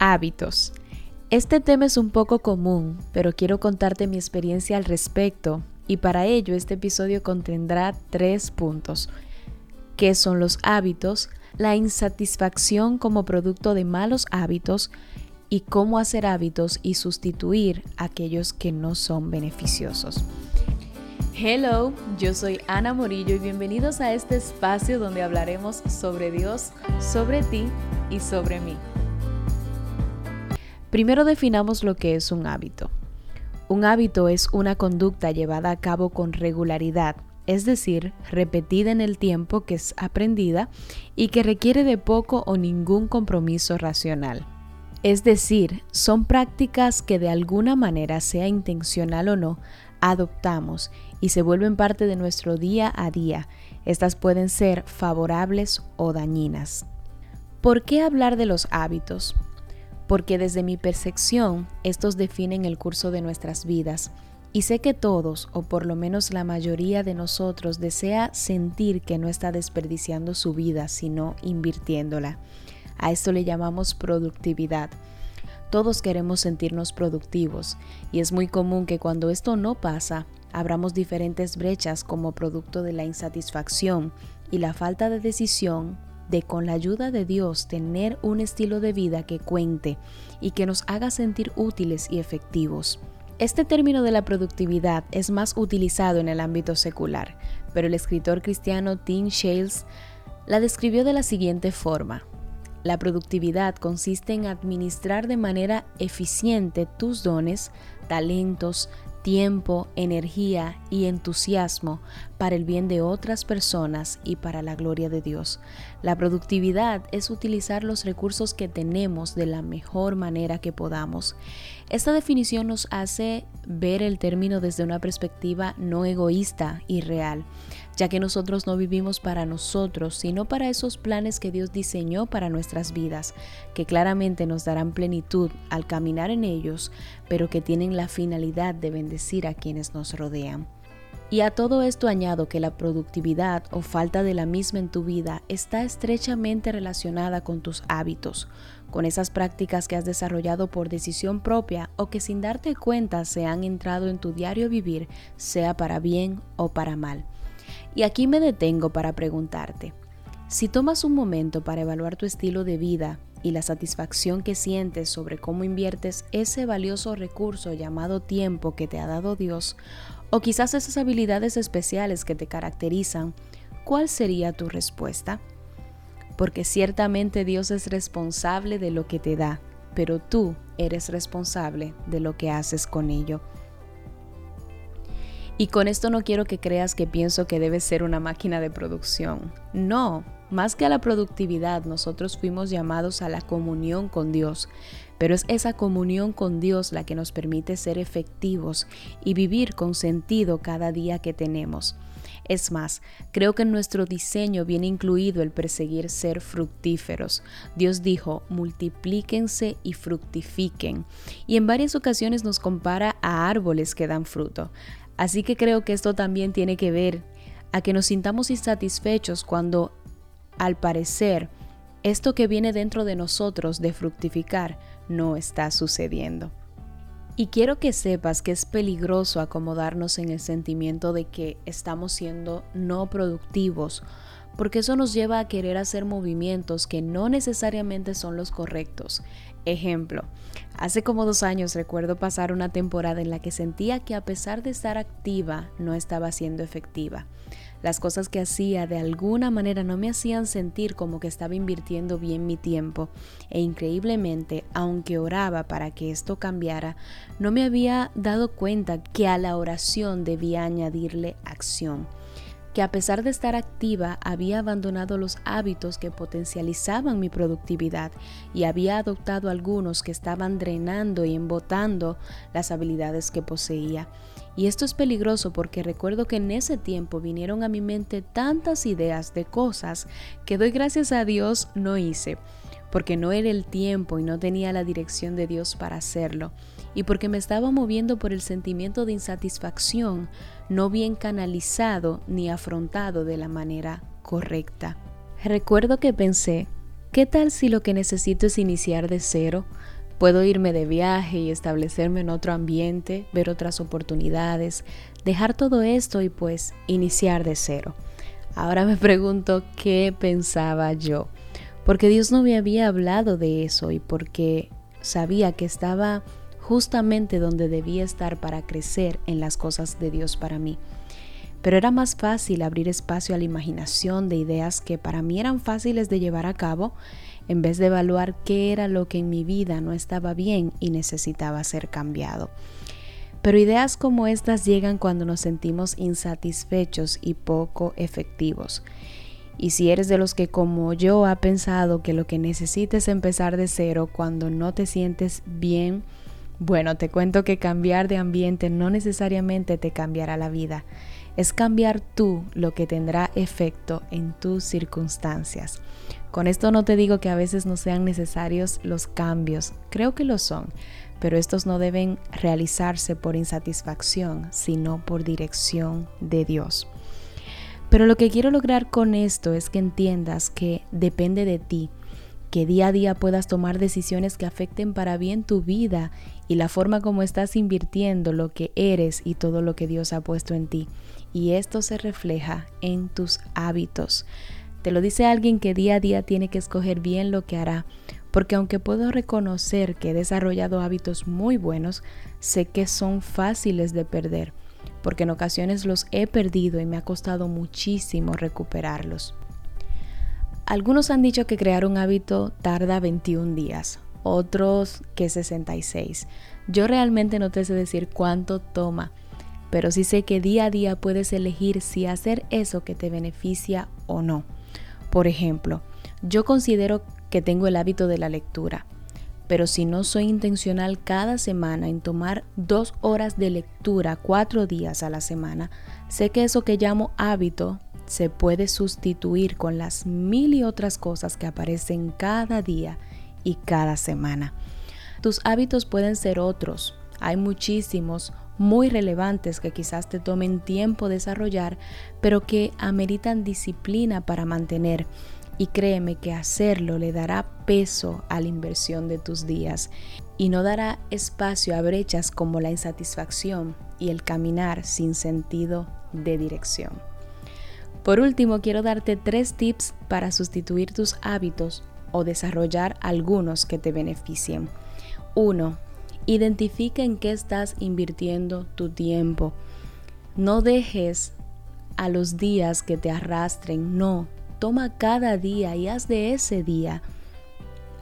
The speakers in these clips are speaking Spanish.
Hábitos. Este tema es un poco común, pero quiero contarte mi experiencia al respecto y para ello este episodio contendrá tres puntos. ¿Qué son los hábitos? La insatisfacción como producto de malos hábitos y cómo hacer hábitos y sustituir aquellos que no son beneficiosos. Hello, yo soy Ana Morillo y bienvenidos a este espacio donde hablaremos sobre Dios, sobre ti y sobre mí. Primero definamos lo que es un hábito. Un hábito es una conducta llevada a cabo con regularidad, es decir, repetida en el tiempo que es aprendida y que requiere de poco o ningún compromiso racional. Es decir, son prácticas que de alguna manera, sea intencional o no, adoptamos y se vuelven parte de nuestro día a día. Estas pueden ser favorables o dañinas. ¿Por qué hablar de los hábitos? Porque desde mi percepción estos definen el curso de nuestras vidas. Y sé que todos, o por lo menos la mayoría de nosotros, desea sentir que no está desperdiciando su vida, sino invirtiéndola. A esto le llamamos productividad. Todos queremos sentirnos productivos, y es muy común que cuando esto no pasa, abramos diferentes brechas como producto de la insatisfacción y la falta de decisión de con la ayuda de Dios tener un estilo de vida que cuente y que nos haga sentir útiles y efectivos. Este término de la productividad es más utilizado en el ámbito secular, pero el escritor cristiano Tim Shales la describió de la siguiente forma. La productividad consiste en administrar de manera eficiente tus dones, talentos, tiempo, energía y entusiasmo para el bien de otras personas y para la gloria de Dios. La productividad es utilizar los recursos que tenemos de la mejor manera que podamos. Esta definición nos hace ver el término desde una perspectiva no egoísta y real, ya que nosotros no vivimos para nosotros, sino para esos planes que Dios diseñó para nuestras vidas, que claramente nos darán plenitud al caminar en ellos, pero que tienen la finalidad de bendecir a quienes nos rodean. Y a todo esto añado que la productividad o falta de la misma en tu vida está estrechamente relacionada con tus hábitos, con esas prácticas que has desarrollado por decisión propia o que sin darte cuenta se han entrado en tu diario vivir, sea para bien o para mal. Y aquí me detengo para preguntarte, si tomas un momento para evaluar tu estilo de vida y la satisfacción que sientes sobre cómo inviertes ese valioso recurso llamado tiempo que te ha dado Dios, o quizás esas habilidades especiales que te caracterizan, ¿cuál sería tu respuesta? Porque ciertamente Dios es responsable de lo que te da, pero tú eres responsable de lo que haces con ello. Y con esto no quiero que creas que pienso que debes ser una máquina de producción. No, más que a la productividad, nosotros fuimos llamados a la comunión con Dios, pero es esa comunión con Dios la que nos permite ser efectivos y vivir con sentido cada día que tenemos. Es más, creo que en nuestro diseño viene incluido el perseguir ser fructíferos. Dios dijo, multiplíquense y fructifiquen. Y en varias ocasiones nos compara a árboles que dan fruto. Así que creo que esto también tiene que ver a que nos sintamos insatisfechos cuando al parecer, esto que viene dentro de nosotros de fructificar no está sucediendo. Y quiero que sepas que es peligroso acomodarnos en el sentimiento de que estamos siendo no productivos, porque eso nos lleva a querer hacer movimientos que no necesariamente son los correctos. Ejemplo, hace como dos años recuerdo pasar una temporada en la que sentía que a pesar de estar activa no estaba siendo efectiva. Las cosas que hacía de alguna manera no me hacían sentir como que estaba invirtiendo bien mi tiempo e increíblemente, aunque oraba para que esto cambiara, no me había dado cuenta que a la oración debía añadirle acción que a pesar de estar activa había abandonado los hábitos que potencializaban mi productividad y había adoptado algunos que estaban drenando y embotando las habilidades que poseía. Y esto es peligroso porque recuerdo que en ese tiempo vinieron a mi mente tantas ideas de cosas que doy gracias a Dios no hice, porque no era el tiempo y no tenía la dirección de Dios para hacerlo, y porque me estaba moviendo por el sentimiento de insatisfacción no bien canalizado ni afrontado de la manera correcta. Recuerdo que pensé, ¿qué tal si lo que necesito es iniciar de cero? Puedo irme de viaje y establecerme en otro ambiente, ver otras oportunidades, dejar todo esto y pues iniciar de cero. Ahora me pregunto qué pensaba yo, porque Dios no me había hablado de eso y porque sabía que estaba justamente donde debía estar para crecer en las cosas de Dios para mí. Pero era más fácil abrir espacio a la imaginación de ideas que para mí eran fáciles de llevar a cabo en vez de evaluar qué era lo que en mi vida no estaba bien y necesitaba ser cambiado. Pero ideas como estas llegan cuando nos sentimos insatisfechos y poco efectivos. Y si eres de los que como yo ha pensado que lo que necesites es empezar de cero cuando no te sientes bien, bueno, te cuento que cambiar de ambiente no necesariamente te cambiará la vida. Es cambiar tú lo que tendrá efecto en tus circunstancias. Con esto no te digo que a veces no sean necesarios los cambios, creo que lo son, pero estos no deben realizarse por insatisfacción, sino por dirección de Dios. Pero lo que quiero lograr con esto es que entiendas que depende de ti, que día a día puedas tomar decisiones que afecten para bien tu vida y la forma como estás invirtiendo lo que eres y todo lo que Dios ha puesto en ti. Y esto se refleja en tus hábitos. Te lo dice alguien que día a día tiene que escoger bien lo que hará, porque aunque puedo reconocer que he desarrollado hábitos muy buenos, sé que son fáciles de perder, porque en ocasiones los he perdido y me ha costado muchísimo recuperarlos. Algunos han dicho que crear un hábito tarda 21 días, otros que 66. Yo realmente no te sé decir cuánto toma, pero sí sé que día a día puedes elegir si hacer eso que te beneficia o no. Por ejemplo, yo considero que tengo el hábito de la lectura, pero si no soy intencional cada semana en tomar dos horas de lectura cuatro días a la semana, sé que eso que llamo hábito se puede sustituir con las mil y otras cosas que aparecen cada día y cada semana. Tus hábitos pueden ser otros, hay muchísimos muy relevantes que quizás te tomen tiempo desarrollar, pero que ameritan disciplina para mantener. Y créeme que hacerlo le dará peso a la inversión de tus días y no dará espacio a brechas como la insatisfacción y el caminar sin sentido de dirección. Por último, quiero darte tres tips para sustituir tus hábitos o desarrollar algunos que te beneficien. 1. Identifica en qué estás invirtiendo tu tiempo. No dejes a los días que te arrastren, no. Toma cada día y haz de ese día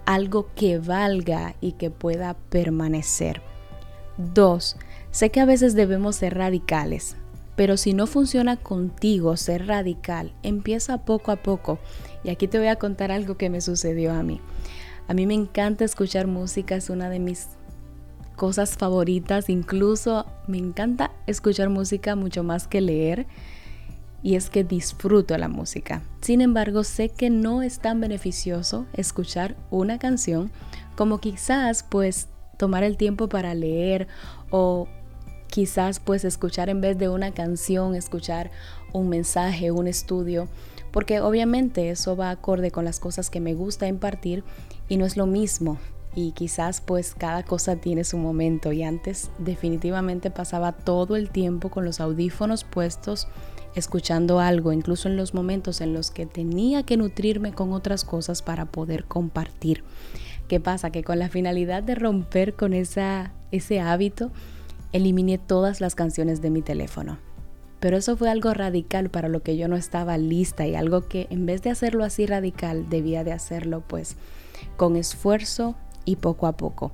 algo que valga y que pueda permanecer. Dos, Sé que a veces debemos ser radicales, pero si no funciona contigo ser radical, empieza poco a poco. Y aquí te voy a contar algo que me sucedió a mí. A mí me encanta escuchar música, es una de mis cosas favoritas, incluso me encanta escuchar música mucho más que leer y es que disfruto la música. Sin embargo, sé que no es tan beneficioso escuchar una canción como quizás pues tomar el tiempo para leer o quizás pues escuchar en vez de una canción, escuchar un mensaje, un estudio, porque obviamente eso va acorde con las cosas que me gusta impartir y no es lo mismo y quizás pues cada cosa tiene su momento y antes definitivamente pasaba todo el tiempo con los audífonos puestos escuchando algo, incluso en los momentos en los que tenía que nutrirme con otras cosas para poder compartir. ¿Qué pasa? Que con la finalidad de romper con esa, ese hábito, eliminé todas las canciones de mi teléfono. Pero eso fue algo radical para lo que yo no estaba lista y algo que en vez de hacerlo así radical, debía de hacerlo pues con esfuerzo, y poco a poco.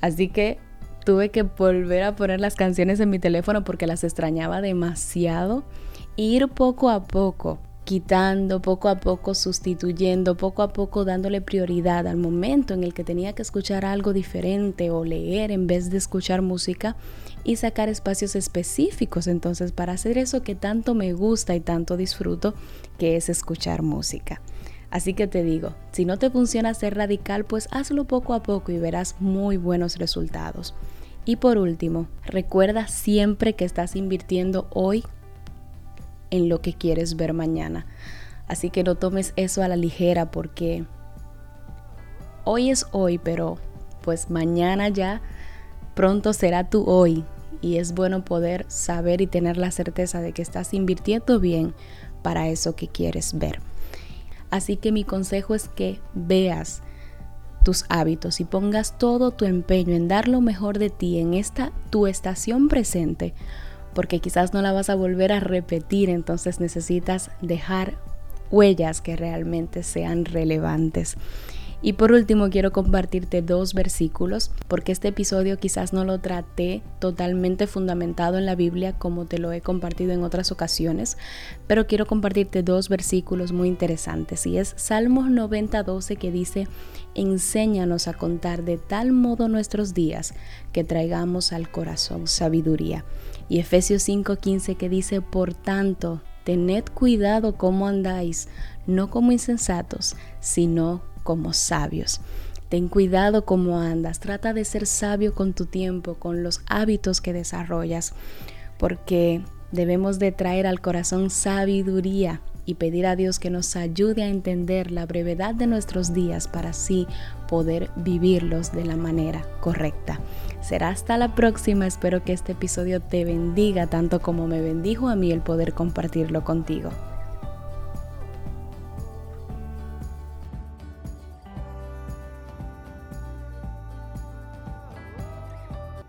Así que tuve que volver a poner las canciones en mi teléfono porque las extrañaba demasiado. Ir poco a poco, quitando, poco a poco sustituyendo, poco a poco dándole prioridad al momento en el que tenía que escuchar algo diferente o leer en vez de escuchar música y sacar espacios específicos entonces para hacer eso que tanto me gusta y tanto disfruto, que es escuchar música. Así que te digo, si no te funciona ser radical, pues hazlo poco a poco y verás muy buenos resultados. Y por último, recuerda siempre que estás invirtiendo hoy en lo que quieres ver mañana. Así que no tomes eso a la ligera porque hoy es hoy, pero pues mañana ya pronto será tu hoy. Y es bueno poder saber y tener la certeza de que estás invirtiendo bien para eso que quieres ver. Así que mi consejo es que veas tus hábitos y pongas todo tu empeño en dar lo mejor de ti en esta tu estación presente, porque quizás no la vas a volver a repetir, entonces necesitas dejar huellas que realmente sean relevantes. Y por último quiero compartirte dos versículos, porque este episodio quizás no lo traté totalmente fundamentado en la Biblia como te lo he compartido en otras ocasiones, pero quiero compartirte dos versículos muy interesantes. Y es Salmos 90:12 que dice, enséñanos a contar de tal modo nuestros días que traigamos al corazón sabiduría. Y Efesios 5:15 que dice, por tanto, tened cuidado cómo andáis, no como insensatos, sino como sabios. Ten cuidado cómo andas, trata de ser sabio con tu tiempo, con los hábitos que desarrollas, porque debemos de traer al corazón sabiduría y pedir a Dios que nos ayude a entender la brevedad de nuestros días para así poder vivirlos de la manera correcta. Será hasta la próxima, espero que este episodio te bendiga tanto como me bendijo a mí el poder compartirlo contigo.